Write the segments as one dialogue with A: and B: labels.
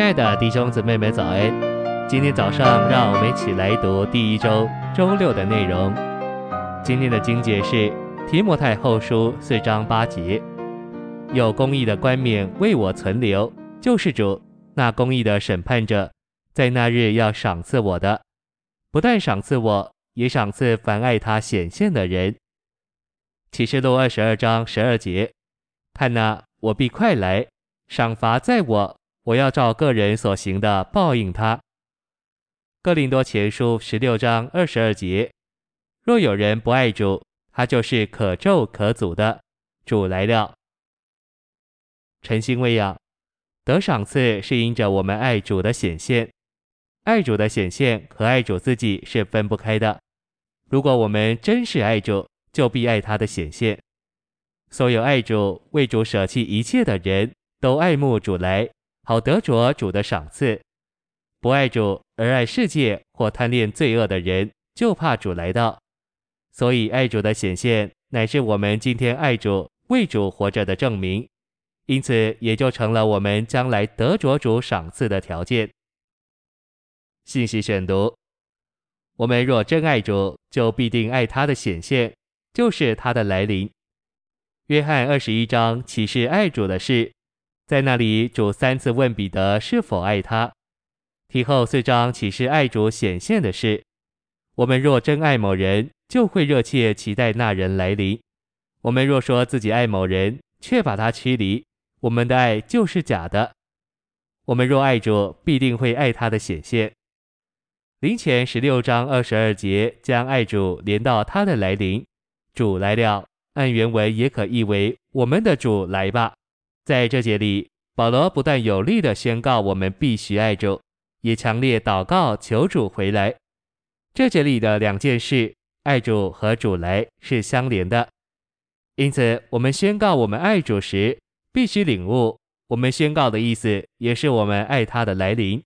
A: 亲爱的弟兄姊妹们，早安！今天早上，让我们一起来读第一周周六的内容。今天的经节是提摩太后书四章八节：“有公义的冠冕为我存留，救世主那公义的审判者，在那日要赏赐我的，不但赏赐我，也赏赐凡爱他显现的人。”启示录二十二章十二节：“看哪，我必快来，赏罚在我。”我要照个人所行的报应他。哥林多前书十六章二十二节：若有人不爱主，他就是可咒可诅的。主来了，晨星喂养，得赏赐是因着我们爱主的显现。爱主的显现和爱主自己是分不开的。如果我们真是爱主，就必爱他的显现。所有爱主、为主舍弃一切的人都爱慕主来。好得着主的赏赐，不爱主而爱世界或贪恋罪恶的人，就怕主来到。所以爱主的显现，乃是我们今天爱主、为主活着的证明，因此也就成了我们将来得着主赏赐的条件。信息选读：我们若真爱主，就必定爱他的显现，就是他的来临。约翰二十一章启示爱主的事。在那里，主三次问彼得是否爱他。提后四章启示爱主显现的事。我们若真爱某人，就会热切期待那人来临。我们若说自己爱某人，却把他驱离，我们的爱就是假的。我们若爱主，必定会爱他的显现。林前十六章二十二节将爱主连到他的来临。主来了，按原文也可译为我们的主来吧。在这节里，保罗不但有力地宣告我们必须爱主，也强烈祷告求主回来。这节里的两件事，爱主和主来是相连的。因此，我们宣告我们爱主时，必须领悟，我们宣告的意思也是我们爱他的来临。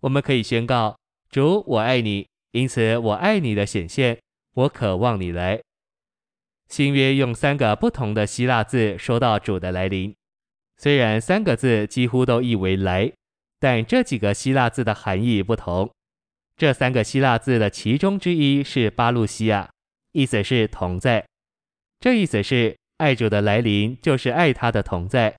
A: 我们可以宣告：主，我爱你，因此我爱你的显现，我渴望你来。新约用三个不同的希腊字说到主的来临。虽然三个字几乎都译为“来”，但这几个希腊字的含义不同。这三个希腊字的其中之一是巴路西亚，意思是同在。这意思是爱主的来临就是爱他的同在。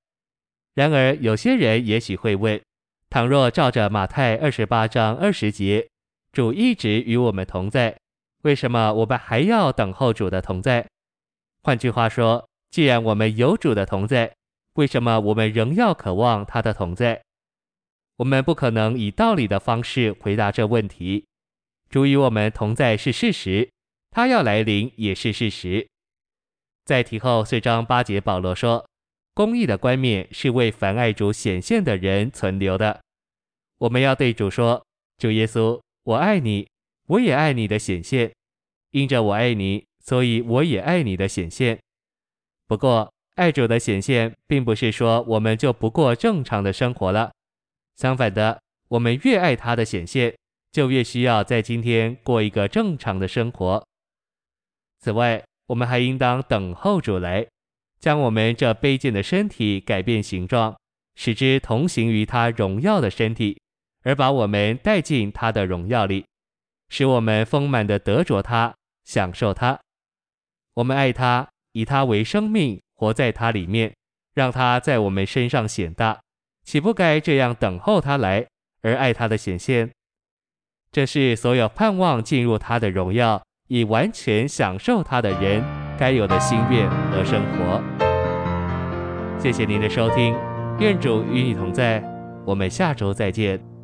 A: 然而，有些人也许会问：倘若照着马太二十八章二十节，主一直与我们同在，为什么我们还要等候主的同在？换句话说，既然我们有主的同在，为什么我们仍要渴望他的同在？我们不可能以道理的方式回答这问题。主与我们同在是事实，他要来临也是事实。在提后四章八节，保罗说：“公义的冠冕是为凡爱主显现的人存留的。”我们要对主说：“主耶稣，我爱你，我也爱你的显现。因着我爱你，所以我也爱你的显现。”不过，爱主的显现，并不是说我们就不过正常的生活了。相反的，我们越爱他的显现，就越需要在今天过一个正常的生活。此外，我们还应当等候主来，将我们这卑贱的身体改变形状，使之同行于他荣耀的身体，而把我们带进他的荣耀里，使我们丰满的得着他，享受他。我们爱他，以他为生命。活在他里面，让他在我们身上显大，岂不该这样等候他来而爱他的显现？这是所有盼望进入他的荣耀，以完全享受他的人该有的心愿和生活。谢谢您的收听，愿主与你同在，我们下周再见。